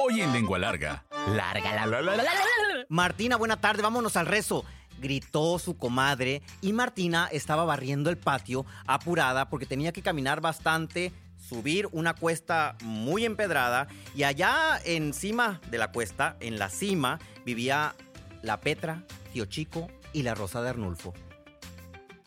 Hoy en Lengua Larga. Larga, la, la, la, la, la, la. Martina, buena tarde, vámonos al rezo. Gritó su comadre y Martina estaba barriendo el patio apurada porque tenía que caminar bastante, subir una cuesta muy empedrada y allá encima de la cuesta, en la cima, vivía la Petra, Tío Chico y la Rosa de Arnulfo.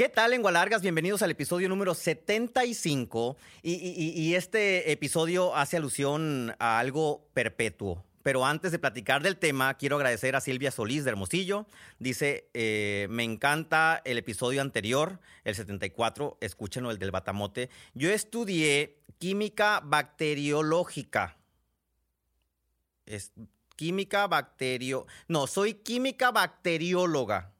¿Qué tal, lengua largas? Bienvenidos al episodio número 75. Y, y- y este episodio hace alusión a algo perpetuo. Pero antes de platicar del tema, quiero agradecer a Silvia Solís de Hermosillo. Dice, eh, me encanta el episodio anterior, el 74, escúchenlo, el del batamote. Yo estudié química bacteriológica. Es química bacterio... No, soy química bacterióloga.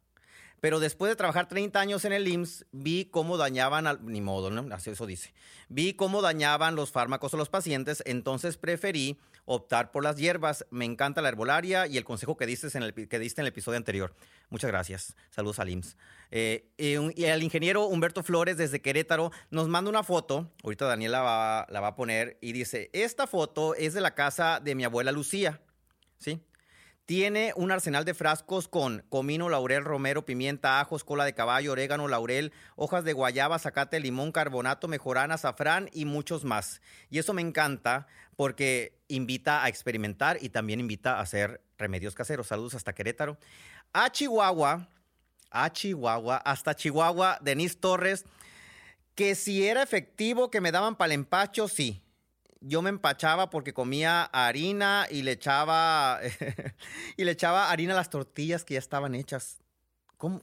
Pero después de trabajar 30 años en el IMSS, vi cómo dañaban, al, ni modo, ¿no? Así eso dice. Vi cómo dañaban los fármacos a los pacientes, entonces preferí optar por las hierbas. Me encanta la herbolaria y el consejo que diste en el, que diste en el episodio anterior. Muchas gracias. Saludos al IMSS. Eh, y, un- y el ingeniero Humberto Flores desde Querétaro nos manda una foto, ahorita Daniela va, la va a poner, y dice, esta foto es de la casa de mi abuela Lucía, ¿sí? Tiene un arsenal de frascos con comino, laurel, romero, pimienta, ajos, cola de caballo, orégano, laurel, hojas de guayaba, zacate, limón, carbonato, mejorana, azafrán y muchos más. Y eso me encanta porque invita a experimentar y también invita a hacer remedios caseros. Saludos hasta Querétaro. A Chihuahua, a Chihuahua, hasta Chihuahua, Denise Torres, que si era efectivo que me daban para el empacho, sí yo me empachaba porque comía harina y le echaba y le echaba harina a las tortillas que ya estaban hechas. ¿Cómo?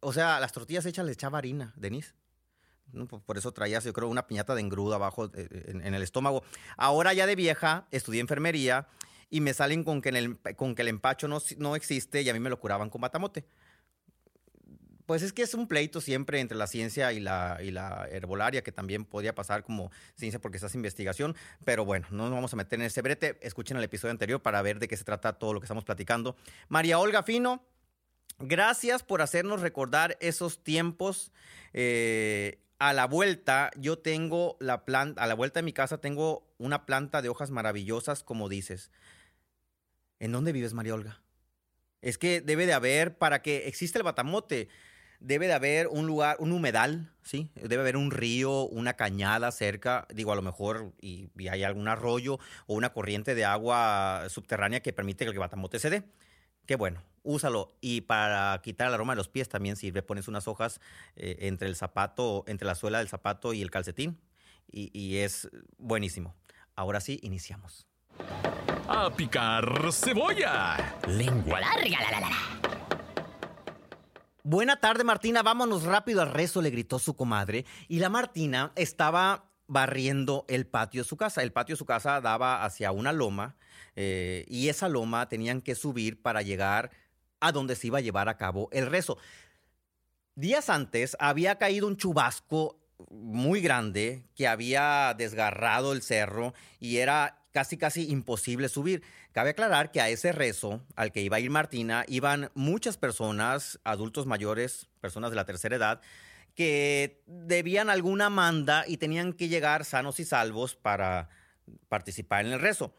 O sea, las tortillas hechas le echaba harina, Denise. Por eso traías, yo creo, una piñata de engrudo abajo eh, en, en el estómago. Ahora ya de vieja, estudié enfermería y me salen con que, el, con que el empacho no, no existe y a mí me lo curaban con batamote. Pues es que es un pleito siempre entre la ciencia y la, y la herbolaria, que también podría pasar como ciencia porque estás investigación, pero bueno, no nos vamos a meter en ese brete. Escuchen el episodio anterior para ver de qué se trata todo lo que estamos platicando. María Olga Fino, gracias por hacernos recordar esos tiempos. Eh, a la vuelta, yo tengo la planta, a la vuelta de mi casa tengo una planta de hojas maravillosas, como dices. ¿En dónde vives, María Olga? Es que debe de haber, para que exista el batamote, debe de haber un lugar, un humedal, ¿sí? Debe haber un río, una cañada cerca, digo, a lo mejor, y, y hay algún arroyo o una corriente de agua subterránea que permite que el batamote se dé. Qué bueno, úsalo. Y para quitar el aroma de los pies también sirve, pones unas hojas eh, entre el zapato, entre la suela del zapato y el calcetín, y, y es buenísimo. Ahora sí, iniciamos. ¡A picar cebolla! Lengua larga, la, la, la, la. Buena tarde, Martina. Vámonos rápido al rezo, le gritó su comadre. Y la Martina estaba barriendo el patio de su casa. El patio de su casa daba hacia una loma eh, y esa loma tenían que subir para llegar a donde se iba a llevar a cabo el rezo. Días antes había caído un chubasco muy grande que había desgarrado el cerro y era casi casi imposible subir. Cabe aclarar que a ese rezo al que iba a ir Martina iban muchas personas, adultos mayores, personas de la tercera edad, que debían alguna manda y tenían que llegar sanos y salvos para participar en el rezo.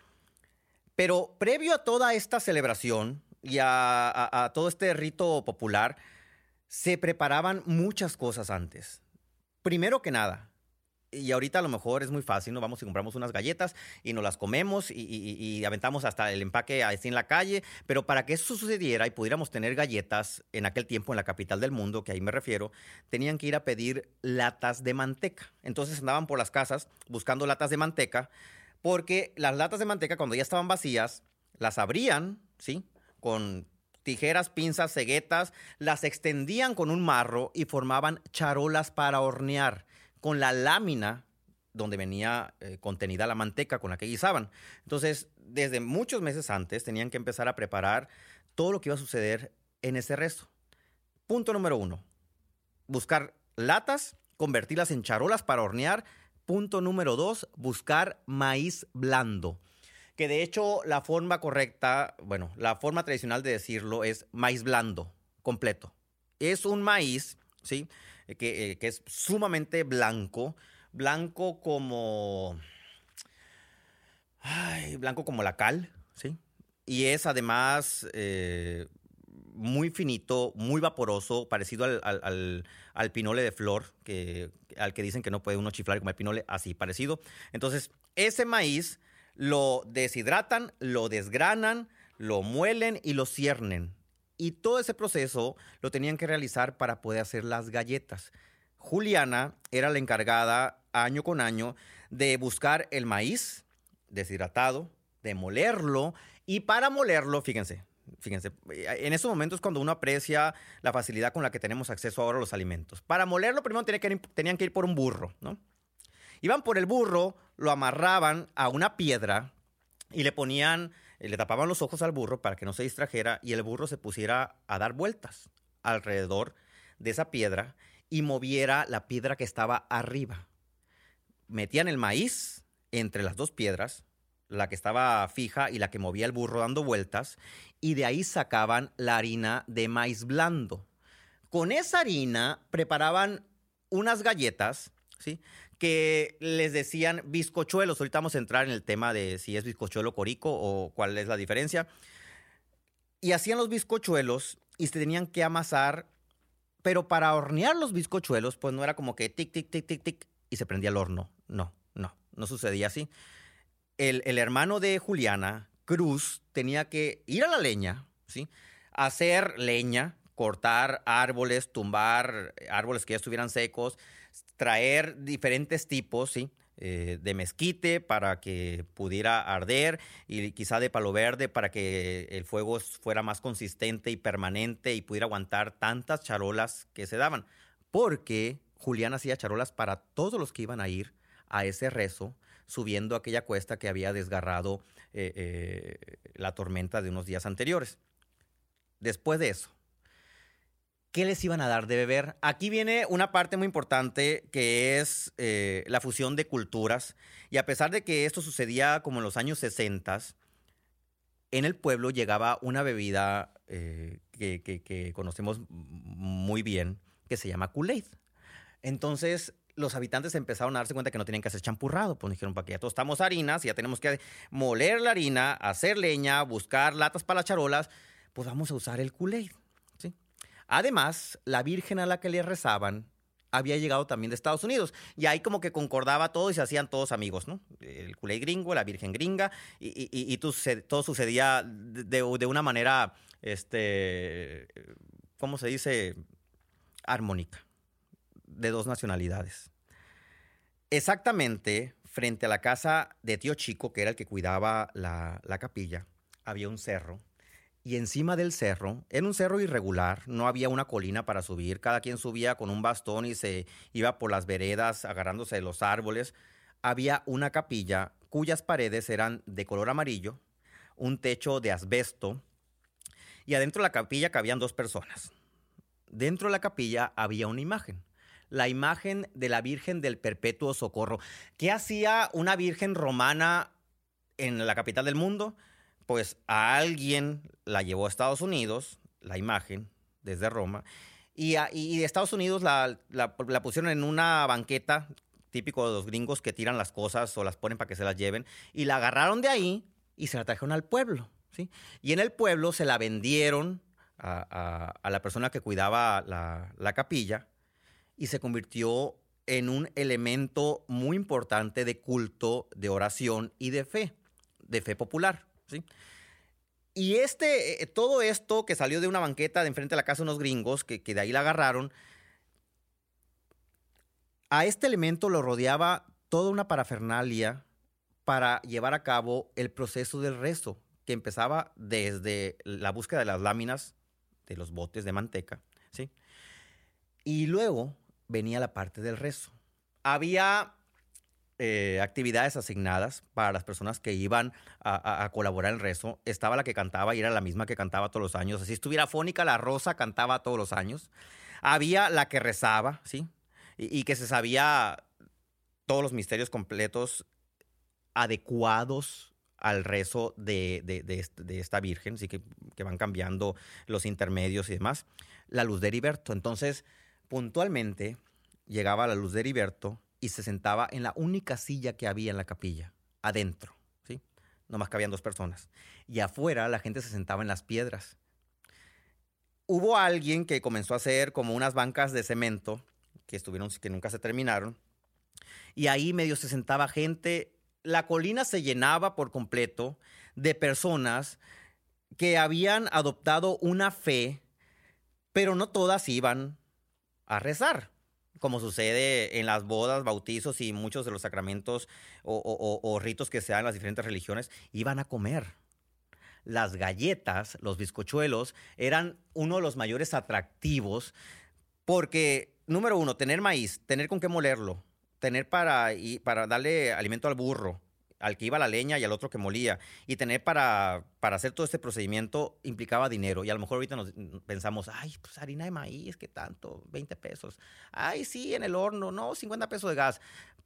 Pero previo a toda esta celebración y a, a- todo este rito popular, se preparaban muchas cosas antes. Primero que nada, y ahorita a lo mejor es muy fácil, nos vamos y compramos unas galletas y nos las comemos y, y- y aventamos hasta el empaque así en la calle, pero para que eso sucediera y pudiéramos tener galletas en aquel tiempo en la capital del mundo, que ahí me refiero, tenían que ir a pedir latas de manteca. Entonces andaban por las casas buscando latas de manteca, porque las latas de manteca cuando ya estaban vacías, las abrían, ¿sí? Con tijeras, pinzas, ceguetas, las extendían con un marro y formaban charolas para hornear con la lámina donde venía eh, contenida la manteca con la que guisaban. Entonces, desde muchos meses antes tenían que empezar a preparar todo lo que iba a suceder en ese resto. Punto número uno, buscar latas, convertirlas en charolas para hornear. Punto número dos, buscar maíz blando. Que de hecho la forma correcta, bueno, la forma tradicional de decirlo es maíz blando, completo. Es un maíz, ¿sí? Que, eh, que es sumamente blanco, blanco como... Ay, blanco como la cal, ¿sí? Y es además eh, muy finito, muy vaporoso, parecido al, pinole de flor, que, al que dicen que no puede uno chiflar como el pinole, así, parecido. Entonces, ese maíz lo deshidratan, lo desgranan, lo muelen y lo ciernen. Y todo ese proceso lo tenían que realizar para poder hacer las galletas. Juliana era la encargada año con año de buscar el maíz deshidratado, de molerlo y para molerlo, fíjense, fíjense, en esos momentos cuando uno aprecia la facilidad con la que tenemos acceso ahora a los alimentos. Para molerlo primero ir, tenían que ir por un burro, ¿no? Iban por el burro, lo amarraban a una piedra y le ponían, le tapaban los ojos al burro para que no se distrajera y el burro se pusiera a dar vueltas alrededor de esa piedra y moviera la piedra que estaba arriba. Metían el maíz entre las dos piedras, la que estaba fija y la que movía el burro dando vueltas, y de ahí sacaban la harina de maíz blando. Con esa harina preparaban unas galletas, ¿sí? Que les decían bizcochuelos. Ahorita vamos a entrar en el tema de si es bizcochuelo corico o cuál es la diferencia. Y hacían los bizcochuelos y se tenían que amasar pero para hornear los bizcochuelos, pues no era como que tic, tic, tic, tic, tic, y se prendía el horno. No, no, no sucedía así. El, hermano de Juliana, Cruz, tenía que ir a la leña, ¿sí? Hacer leña, cortar árboles, tumbar árboles que ya estuvieran secos, traer diferentes tipos, ¿sí? Eh, de mezquite para que pudiera arder y quizá de palo verde para que el fuego fuera más consistente y permanente y pudiera aguantar tantas charolas que se daban. Porque Julián hacía charolas para todos los que iban a ir a ese rezo, subiendo aquella cuesta que había desgarrado eh, eh, la tormenta de unos días anteriores. Después de eso, ¿Qué les iban a dar de beber? Aquí viene una parte muy importante que es eh, la fusión de culturas. Y a pesar de que esto sucedía como en los años 60, en el pueblo llegaba una bebida eh, que, conocemos muy bien, que se llama Kool-Aid. Entonces, los habitantes empezaron a darse cuenta que no tenían que hacer champurrado. Pues dijeron, para que ya tostamos harinas, ya tenemos que moler la harina, hacer leña, buscar latas para las charolas, pues vamos a usar el Kool-Aid. Además, la Virgen a la que le rezaban había llegado también de Estados Unidos. Y ahí como que concordaba todo y se hacían todos amigos, ¿no? El culé gringo, la Virgen gringa, y, todo sucedía de, una manera, este, ¿cómo se dice? Armónica, de dos nacionalidades. Exactamente frente a la casa de tío Chico, que era el que cuidaba la capilla, había un cerro y encima del cerro, en un cerro irregular, no había una colina para subir, cada quien subía con un bastón y se iba por las veredas agarrándose de los árboles, había una capilla cuyas paredes eran de color amarillo, un techo de asbesto, y adentro de la capilla cabían dos personas. Dentro de la capilla había una imagen, la imagen de la Virgen del Perpetuo Socorro. ¿Qué hacía una Virgen romana en la capital del mundo? Pues a alguien la llevó a Estados Unidos, la imagen, desde Roma, y, de Estados Unidos la, pusieron en una banqueta, típico de los gringos que tiran las cosas o las ponen para que se las lleven, y la agarraron de ahí y se la trajeron al pueblo. ¿sí? Y en el pueblo se la vendieron a, la persona que cuidaba la, la capilla y se convirtió en un elemento muy importante de culto, de oración y de fe, de fe popular. Y este, eh, todo esto que salió de una banqueta de enfrente de la casa de unos gringos, que, que de ahí la agarraron, a este elemento lo rodeaba toda una parafernalia para llevar a cabo el proceso del rezo, que empezaba desde la búsqueda de las láminas de los botes de manteca, ¿sí? Y luego venía la parte del rezo. Había eh, actividades asignadas para las personas que iban a, colaborar en rezo. Estaba la que cantaba y era la misma que cantaba todos los años. Así estuviera fónica, la rosa cantaba todos los años. Había la que rezaba, ¿sí? Y, que se sabía todos los misterios completos adecuados al rezo de, de, esta Virgen, ¿sí? Que, que, van cambiando los intermedios y demás. La luz de Heriberto. Entonces, puntualmente llegaba la luz de Heriberto y se sentaba en la única silla que había en la capilla, adentro, ¿sí? Nomás cabían dos personas. Y afuera la gente se sentaba en las piedras. Hubo alguien que comenzó a hacer como unas bancas de cemento que estuvieron que nunca se terminaron. Y ahí medio se sentaba gente, la colina se llenaba por completo de personas que habían adoptado una fe, pero no todas iban a rezar como sucede en las bodas, bautizos y muchos de los sacramentos o, ritos que se dan en las diferentes religiones, iban a comer. Las galletas, los bizcochuelos, eran uno de los mayores atractivos porque, número uno, tener maíz, tener con qué molerlo, tener para, y para darle alimento al burro, al que iba la leña y al otro que molía. Y tener para, para hacer todo este procedimiento implicaba dinero. Y a lo mejor ahorita nos pensamos, ay, pues harina de maíz, ¿qué tanto? 20 pesos. Ay, sí, en el horno, no, 50 pesos de gas.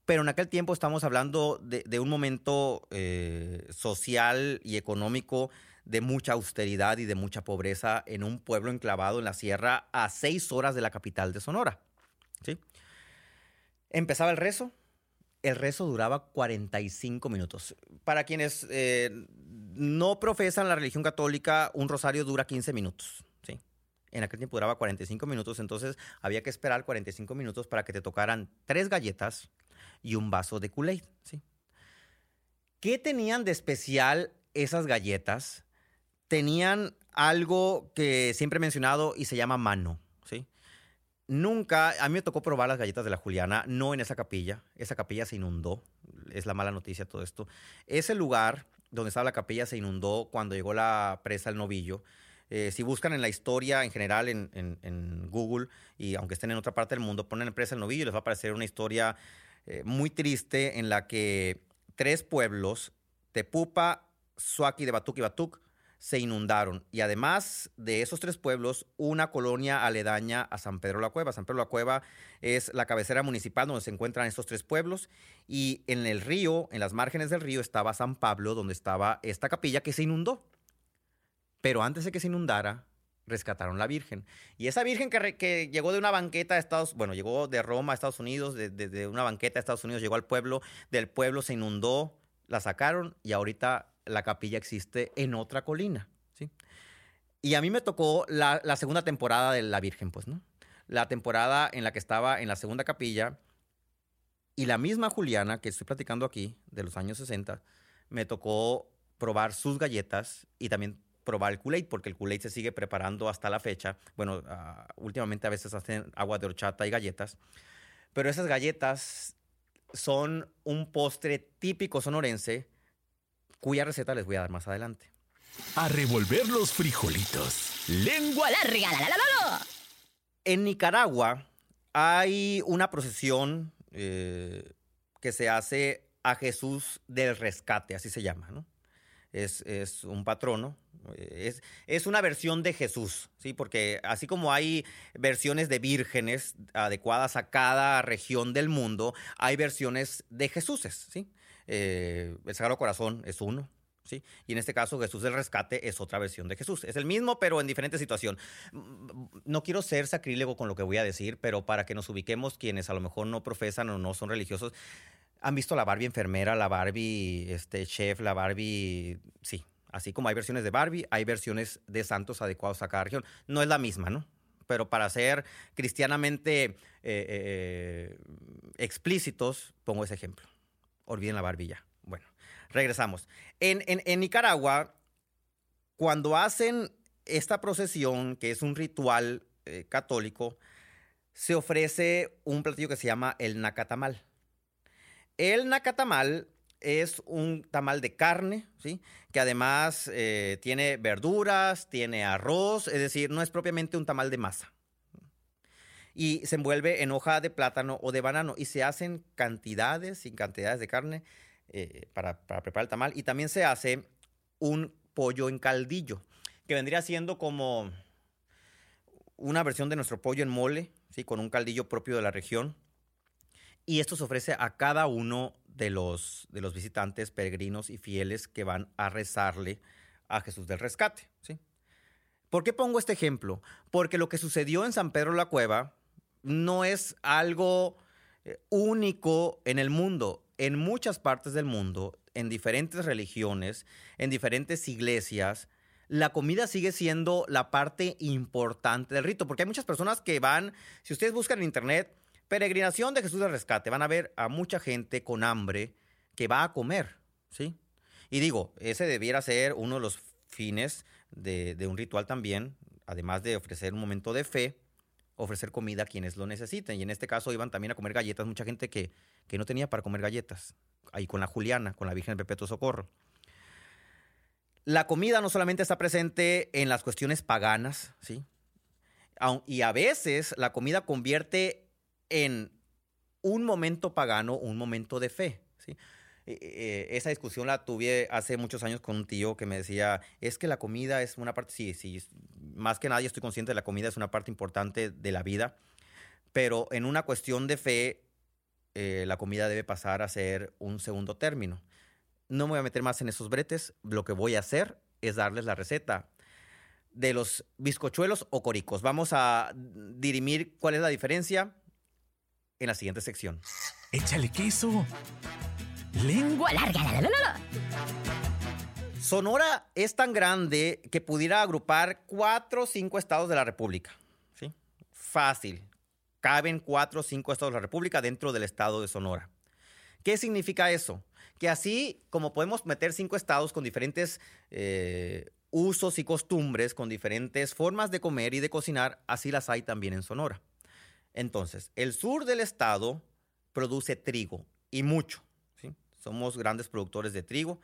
Pero en aquel tiempo estamos hablando de, un momento eh, social y económico de mucha austeridad y de mucha pobreza en un pueblo enclavado en la sierra a seis horas de la capital de Sonora. ¿sí? Empezaba el rezo, el rezo duraba 45 minutos. Para quienes eh, no profesan la religión católica, un rosario dura 15 minutos. ¿sí? En aquel tiempo duraba 45 minutos, entonces había que esperar 45 minutos para que te tocaran tres galletas y un vaso de Kool-Aid. ¿sí? ¿Qué tenían de especial esas galletas? Tenían algo que siempre he mencionado y se llama mano. Nunca, a mí me tocó probar las galletas de la Juliana, no en esa capilla. Esa capilla se inundó. Es la mala noticia todo esto. Ese lugar donde estaba la capilla se inundó cuando llegó la presa El Novillo. Eh, si buscan en la historia en general en, Google, y aunque estén en otra parte del mundo, ponen presa El Novillo y les va a aparecer una historia eh, muy triste en la que tres pueblos, Tepupa, Suaki de Batuc y Batuc, se inundaron. Y además de esos tres pueblos, una colonia aledaña a San Pedro la Cueva. San Pedro la Cueva es la cabecera municipal donde se encuentran estos tres pueblos. Y en el río, en las márgenes del río, estaba San Pablo, donde estaba esta capilla que se inundó. Pero antes de que se inundara, rescataron la Virgen. Y esa Virgen que, llegó de una banqueta de Estados bueno, llegó de Roma a Estados Unidos, desde de una banqueta de Estados Unidos, llegó al pueblo, del pueblo se inundó, la sacaron y ahorita la capilla existe en otra colina, ¿sí? Y a mí me tocó la, segunda temporada de La Virgen, pues, ¿no? La temporada en la que estaba en la segunda capilla y la misma Juliana que estoy platicando aquí, de los años 60, me tocó probar sus galletas y también probar el Kool-Aid, porque el Kool-Aid se sigue preparando hasta la fecha. Bueno, ah, últimamente a veces hacen agua de horchata y galletas, pero esas galletas son un postre típico sonorense cuya receta les voy a dar más adelante. A revolver los frijolitos. Lengua larga. La, la, la, en Nicaragua hay una procesión eh, que se hace a Jesús del Rescate, así se llama, ¿no? Es, un patrono, es, es, una versión de Jesús, ¿sí? Porque así como hay versiones de vírgenes adecuadas a cada región del mundo, hay versiones de Jesuses, ¿sí? Eh, el Sagrado Corazón es uno. ¿Sí? Y en este caso Jesús del Rescate es otra versión de Jesús. Es el mismo, pero en diferente situación. No quiero ser sacrílego con lo que voy a decir, pero para que nos ubiquemos quienes a lo mejor no profesan o no son religiosos, han visto la Barbie enfermera, la Barbie este, chef, la Barbie... Sí, así como hay versiones de Barbie, hay versiones de santos adecuados a cada región. No es la misma, ¿no? Pero para ser cristianamente eh, eh, explícitos, pongo ese ejemplo olviden la barbilla. Bueno, regresamos. En, Nicaragua, cuando hacen esta procesión, que es un ritual eh, católico, se ofrece un platillo que se llama el nacatamal. El nacatamal es un tamal de carne, ¿sí? que además eh, tiene verduras, tiene arroz, es decir, no es propiamente un tamal de masa. Y se envuelve en hoja de plátano o de banano y se hacen cantidades y cantidades de carne eh, para, para preparar el tamal y también se hace un pollo en caldillo, que vendría siendo como una versión de nuestro pollo en mole, ¿sí? con un caldillo propio de la región. Y esto se ofrece a cada uno de los, de los visitantes, peregrinos y fieles que van a rezarle a Jesús del Rescate. ¿sí? ¿Por qué pongo este ejemplo? Porque lo que sucedió en San Pedro la Cueva no es algo eh, único en el mundo. En muchas partes del mundo, en diferentes religiones, en diferentes iglesias, la comida sigue siendo la parte importante del rito, porque hay muchas personas que van, si ustedes buscan en internet, peregrinación de Jesús del Rescate, van a ver a mucha gente con hambre que va a comer, ¿sí? Y digo, ese debiera ser uno de los fines de, un ritual también, además de ofrecer un momento de fe, ofrecer comida a quienes lo necesiten. Y en este caso iban también a comer galletas, mucha gente que, que no tenía para comer galletas, ahí con la Juliana, con la Virgen del Perpetuo Socorro. La comida no solamente está presente en las cuestiones paganas, ¿sí? Y a veces la comida convierte en un momento pagano, un momento de fe, ¿sí? E, e, esa discusión la tuve hace muchos años con un tío que me decía, es que la comida es una parte, sí, sí, más que nadie estoy consciente de la comida es una parte importante de la vida, pero en una cuestión de fe, eh, la comida debe pasar a ser un segundo término. No me voy a meter más en esos bretes. Lo que voy a hacer es darles la receta de los bizcochuelos o coricos. Vamos a dirimir cuál es la diferencia en la siguiente sección. Échale queso. Lengua larga. La, la, la, Sonora es tan grande que pudiera agrupar cuatro o cinco estados de la República. ¿sí? Fácil. Caben cuatro o cinco estados de la República dentro del estado de Sonora. ¿Qué significa eso? que así como podemos meter cinco estados con diferentes eh, usos y costumbres, con diferentes formas de comer y de cocinar, así las hay también en Sonora. Entonces, el sur del estado produce trigo y mucho. Somos grandes productores de trigo.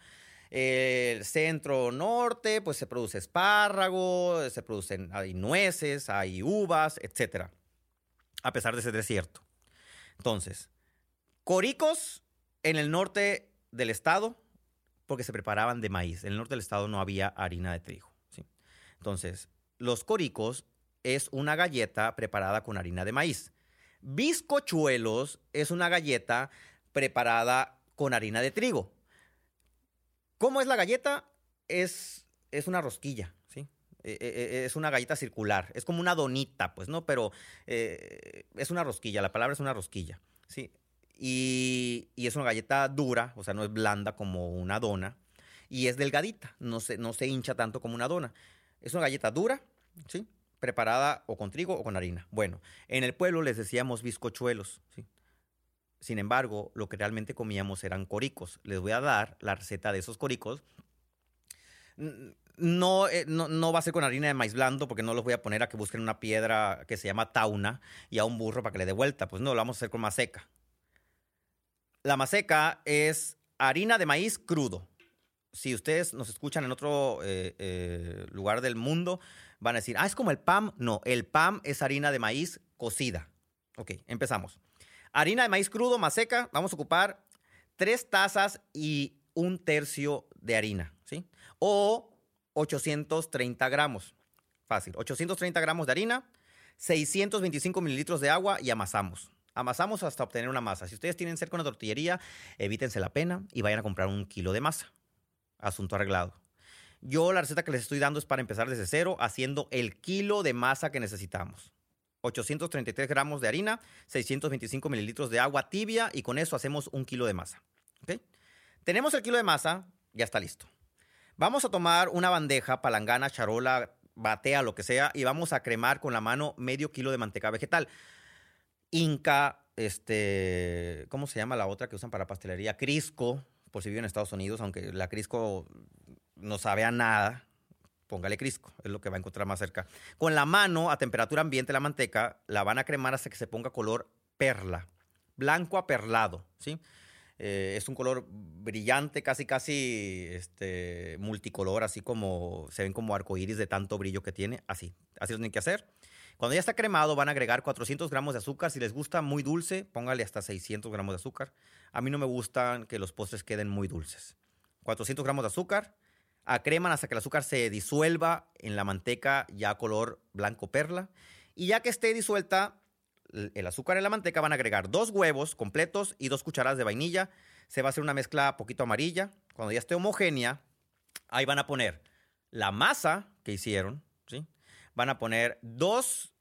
El centro norte, pues se produce espárrago, se producen hay nueces, hay uvas, etc. A pesar de ser desierto. Entonces, coricos en el norte del estado porque se preparaban de maíz. En el norte del estado no había harina de trigo. Entonces, los coricos es una galleta preparada con harina de maíz. Bizcochuelos es una galleta preparada con harina de trigo. ¿Cómo es la galleta? Es, es una rosquilla, ¿sí? E, e, e, es una galleta circular, es como una donita, pues, ¿no? Pero eh, es una rosquilla, la palabra es una rosquilla, ¿sí? Y, es una galleta dura, o sea, no es blanda como una dona. Y es delgadita, no se, no se hincha tanto como una dona. Es una galleta dura, ¿sí? Preparada o con trigo o con harina. Bueno, en el pueblo les decíamos bizcochuelos, ¿sí? Sin embargo, lo que realmente comíamos eran coricos. Les voy a dar la receta de esos coricos. No, eh, no, no, va a ser con harina de maíz blando porque no los voy a poner a que busquen una piedra que se llama tauna y a un burro para que le dé vuelta. Pues no, lo vamos a hacer con más seca. La maseca es harina de maíz crudo. Si ustedes nos escuchan en otro eh, eh, lugar del mundo, van a decir, ah, es como el PAM. No, el PAM es harina de maíz cocida. Ok, empezamos. Harina de maíz crudo, maseca, vamos a ocupar tres tazas y un tercio de harina, ¿sí? O 830 gramos. Fácil. 830 gramos de harina, 625 mililitros de agua y amasamos. Amasamos hasta obtener una masa. Si ustedes tienen cerca una tortillería, evítense la pena y vayan a comprar un kilo de masa. Asunto arreglado. Yo la receta que les estoy dando es para empezar desde cero, haciendo el kilo de masa que necesitamos. 833 gramos de harina, 625 mililitros de agua tibia y con eso hacemos un kilo de masa. Tenemos el kilo de masa, ya está listo. Vamos a tomar una bandeja, palangana, charola, batea, lo que sea, y vamos a cremar con la mano medio kilo de manteca vegetal. Inca, este, ¿cómo se llama la otra que usan para pastelería? Crisco, por si vive en Estados Unidos, aunque la Crisco no sabe a nada, póngale Crisco, es lo que va a encontrar más cerca. Con la mano a temperatura ambiente la manteca, la van a cremar hasta que se ponga color perla, blanco aperlado, ¿sí? Eh, es un color brillante, casi, casi este, multicolor, así como se ven como arcoíris de tanto brillo que tiene, así, así lo tienen que hacer. Cuando ya está cremado, van a agregar 400 gramos de azúcar. Si les gusta muy dulce, póngale hasta 600 gramos de azúcar. A mí no me gustan que los postres queden muy dulces. 400 gramos de azúcar. Acreman hasta que el azúcar se disuelva en la manteca ya color blanco perla. Y ya que esté disuelta el azúcar en la manteca, van a agregar dos huevos completos y dos cucharadas de vainilla. Se va a hacer una mezcla poquito amarilla. Cuando ya esté homogénea, ahí van a poner la masa que hicieron, ¿sí? Van a poner dos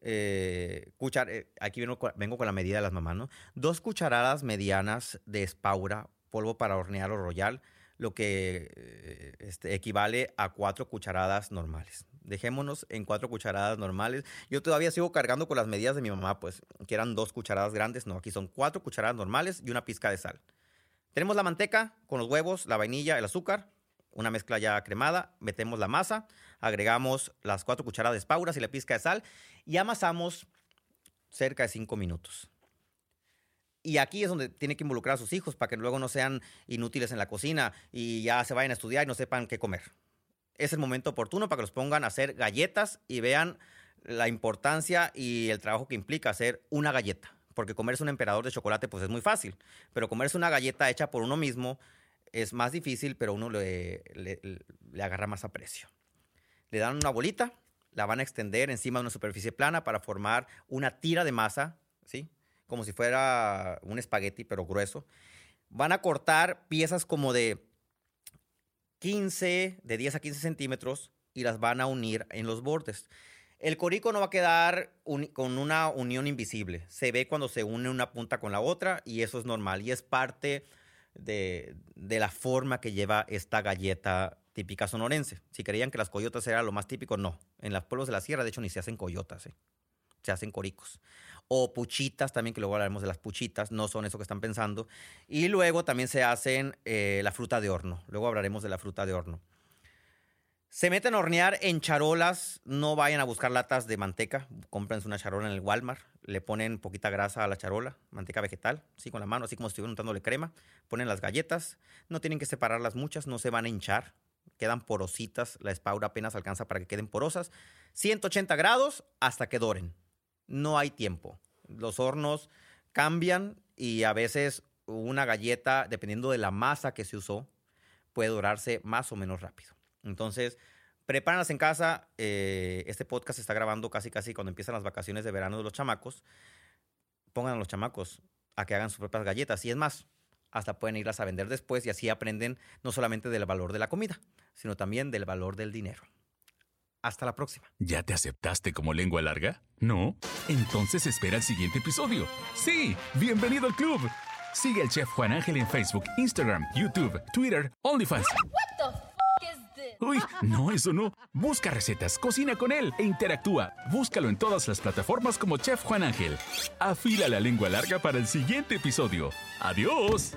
eh, cucharadas, eh, aquí vengo con, vengo con, la medida de las mamás, ¿no? Dos cucharadas medianas de espaura, polvo para hornear o royal, lo que eh, este, equivale a cuatro cucharadas normales. Dejémonos en cuatro cucharadas normales. Yo todavía sigo cargando con las medidas de mi mamá, pues, que eran dos cucharadas grandes. No, aquí son cuatro cucharadas normales y una pizca de sal. Tenemos la manteca con los huevos, la vainilla, el azúcar, una mezcla ya cremada, metemos la masa, agregamos las cuatro cucharadas de espauras y la pizca de sal y amasamos cerca de cinco minutos. Y aquí es donde tiene que involucrar a sus hijos para que luego no sean inútiles en la cocina y ya se vayan a estudiar y no sepan qué comer. Es el momento oportuno para que los pongan a hacer galletas y vean la importancia y el trabajo que implica hacer una galleta. Porque comerse un emperador de chocolate pues es muy fácil, pero comerse una galleta hecha por uno mismo es más difícil, pero uno le, le, agarra más aprecio. Le dan una bolita, la van a extender encima de una superficie plana para formar una tira de masa, ¿sí? Como si fuera un espagueti, pero grueso. Van a cortar piezas como de 15, de 10 a 15 centímetros y las van a unir en los bordes. El corico no va a quedar con una unión invisible. Se ve cuando se une una punta con la otra y eso es normal y es parte de, la forma que lleva esta galleta típica sonorense. Si creían que las coyotas era lo más típico, no. En los pueblos de la sierra, de hecho, ni se hacen coyotas, ¿eh? Se hacen coricos. O puchitas también, que luego hablaremos de las puchitas, no son eso que están pensando. Y luego también se hacen eh, la fruta de horno. Luego hablaremos de la fruta de horno. Se meten a hornear en charolas, no vayan a buscar latas de manteca, cómprense una charola en el Walmart, le ponen poquita grasa a la charola, manteca vegetal, así con la mano, así como si estuvieran untándole crema, ponen las galletas, no tienen que separarlas muchas, no se van a hinchar, quedan porositas, la espaura apenas alcanza para que queden porosas, 180 grados hasta que doren, no hay tiempo, los hornos cambian y a veces una galleta, dependiendo de la masa que se usó, puede dorarse más o menos rápido. Entonces, prepárenlas en casa. Eh, este podcast se está grabando casi casi cuando empiezan las vacaciones de verano de los chamacos. Pongan a los chamacos a que hagan sus propias galletas. Y es más, hasta pueden irlas a vender después y así aprenden no solamente del valor de la comida, sino también del valor del dinero. Hasta la próxima. ¿Ya te aceptaste como lengua larga? ¿No? Entonces espera el siguiente episodio. Sí, bienvenido al club. Sigue al chef Juan Ángel en Facebook, Instagram, YouTube, Twitter, OnlyFans. Uy, no, eso no. Busca recetas, cocina con él e interactúa. Búscalo en todas las plataformas como Chef Juan Ángel. Afila la lengua larga para el siguiente episodio. ¡Adiós!